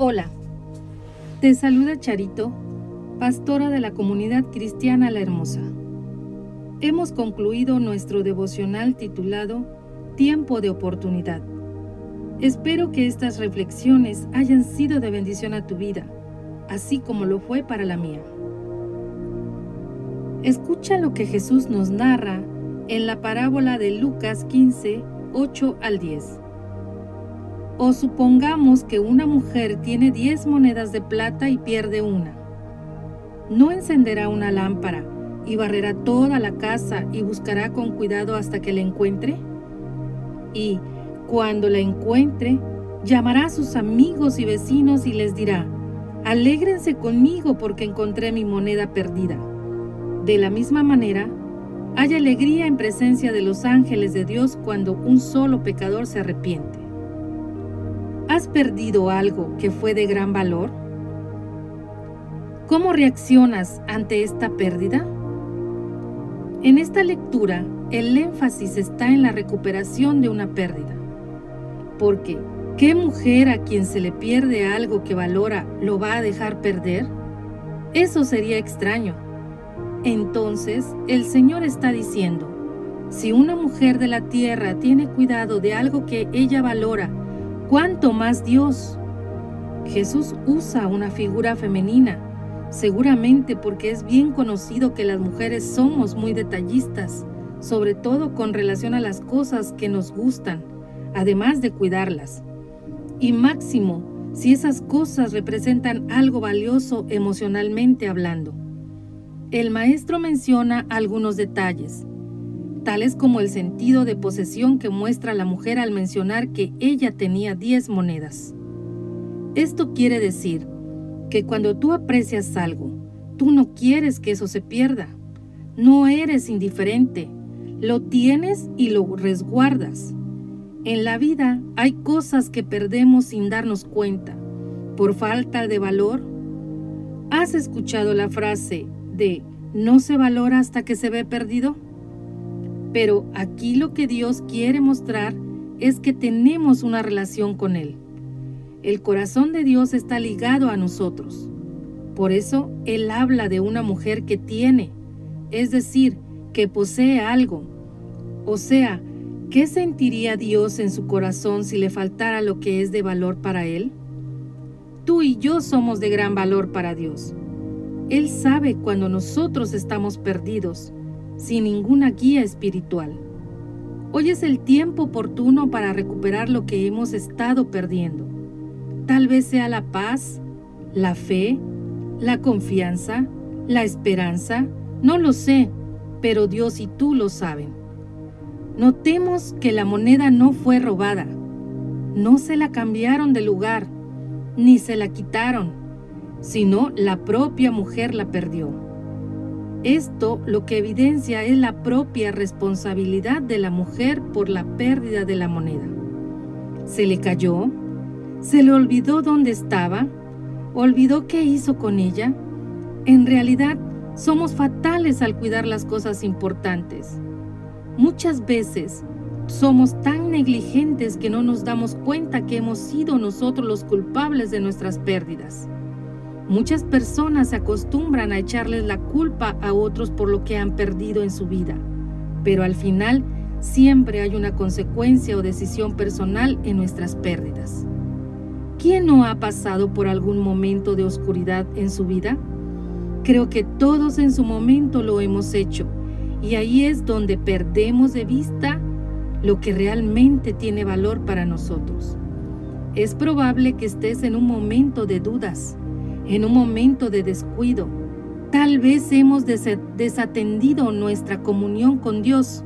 Hola, te saluda Charito, pastora de la comunidad cristiana La Hermosa. Hemos concluido nuestro devocional titulado Tiempo de oportunidad. Espero que estas reflexiones hayan sido de bendición a tu vida, así como lo fue para la mía. Escucha lo que Jesús nos narra en la parábola de Lucas 15, 8 al 10. O supongamos que una mujer tiene 10 monedas de plata y pierde una. ¿No encenderá una lámpara y barrerá toda la casa y buscará con cuidado hasta que la encuentre? Y cuando la encuentre, llamará a sus amigos y vecinos y les dirá, alégrense conmigo porque encontré mi moneda perdida. De la misma manera, hay alegría en presencia de los ángeles de Dios cuando un solo pecador se arrepiente. ¿Has perdido algo que fue de gran valor? ¿Cómo reaccionas ante esta pérdida? En esta lectura, el énfasis está en la recuperación de una pérdida. Porque, ¿qué mujer a quien se le pierde algo que valora lo va a dejar perder? Eso sería extraño. Entonces, el Señor está diciendo, si una mujer de la tierra tiene cuidado de algo que ella valora ¿Cuánto más Dios? Jesús usa una figura femenina, seguramente porque es bien conocido que las mujeres somos muy detallistas, sobre todo con relación a las cosas que nos gustan, además de cuidarlas. Y máximo, si esas cosas representan algo valioso emocionalmente hablando. El maestro menciona algunos detalles tales como el sentido de posesión que muestra la mujer al mencionar que ella tenía 10 monedas. Esto quiere decir que cuando tú aprecias algo, tú no quieres que eso se pierda. No eres indiferente, lo tienes y lo resguardas. En la vida hay cosas que perdemos sin darnos cuenta, por falta de valor. ¿Has escuchado la frase de no se valora hasta que se ve perdido? Pero aquí lo que Dios quiere mostrar es que tenemos una relación con Él. El corazón de Dios está ligado a nosotros. Por eso Él habla de una mujer que tiene, es decir, que posee algo. O sea, ¿qué sentiría Dios en su corazón si le faltara lo que es de valor para Él? Tú y yo somos de gran valor para Dios. Él sabe cuando nosotros estamos perdidos sin ninguna guía espiritual. Hoy es el tiempo oportuno para recuperar lo que hemos estado perdiendo. Tal vez sea la paz, la fe, la confianza, la esperanza, no lo sé, pero Dios y tú lo saben. Notemos que la moneda no fue robada, no se la cambiaron de lugar, ni se la quitaron, sino la propia mujer la perdió. Esto lo que evidencia es la propia responsabilidad de la mujer por la pérdida de la moneda. ¿Se le cayó? ¿Se le olvidó dónde estaba? ¿Olvidó qué hizo con ella? En realidad, somos fatales al cuidar las cosas importantes. Muchas veces somos tan negligentes que no nos damos cuenta que hemos sido nosotros los culpables de nuestras pérdidas. Muchas personas se acostumbran a echarles la culpa a otros por lo que han perdido en su vida, pero al final siempre hay una consecuencia o decisión personal en nuestras pérdidas. ¿Quién no ha pasado por algún momento de oscuridad en su vida? Creo que todos en su momento lo hemos hecho y ahí es donde perdemos de vista lo que realmente tiene valor para nosotros. Es probable que estés en un momento de dudas, en un momento de descuido. Tal vez hemos desatendido nuestra comunión con Dios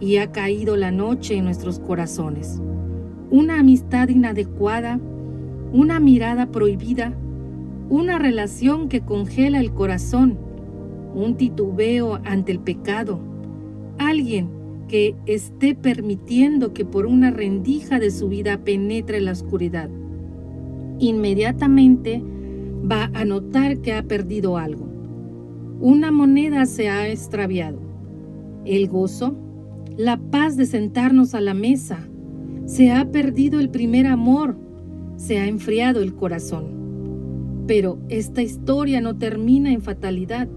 y ha caído la noche en nuestros corazones. Una amistad inadecuada, una mirada prohibida, una relación que congela el corazón, un titubeo ante el pecado, alguien que esté permitiendo que por una rendija de su vida penetre la oscuridad. Inmediatamente va a notar que ha perdido algo. Una moneda se ha extraviado. El gozo, la paz de sentarnos a la mesa. Se ha perdido el primer amor. se ha enfriado el corazón. Pero esta historia no termina en fatalidad.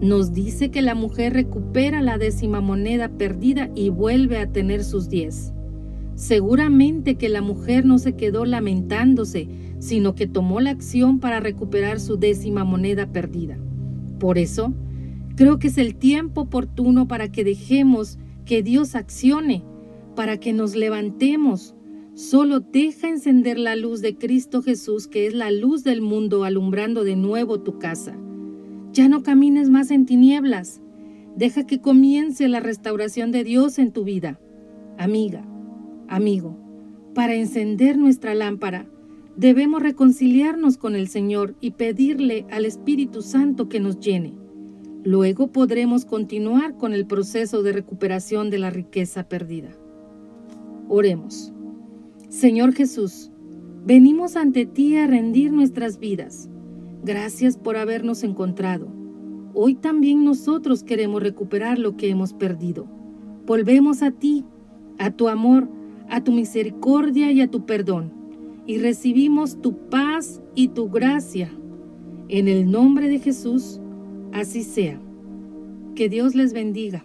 Nos dice que la mujer recupera la décima moneda perdida y vuelve a tener sus diez. Seguramente que la mujer no se quedó lamentándose, sino que tomó la acción para recuperar su décima moneda perdida. Por eso, creo que es el tiempo oportuno para que dejemos que Dios accione, para que nos levantemos. Solo deja encender la luz de Cristo Jesús, que es la luz del mundo, alumbrando de nuevo tu casa. Ya no camines más en tinieblas. Deja que comience la restauración de Dios en tu vida. Amiga, Amigo, para encender nuestra lámpara, debemos reconciliarnos con el Señor y pedirle al Espíritu Santo que nos llene. Luego podremos continuar con el proceso de recuperación de la riqueza perdida. Oremos. Señor Jesús, venimos ante ti a rendir nuestras vidas. Gracias por habernos encontrado. Hoy también nosotros queremos recuperar lo que hemos perdido. Volvemos a ti, a tu amor, a tu misericordia y a tu perdón, y recibimos tu paz y tu gracia. En el nombre de Jesús, así sea. Que Dios les bendiga.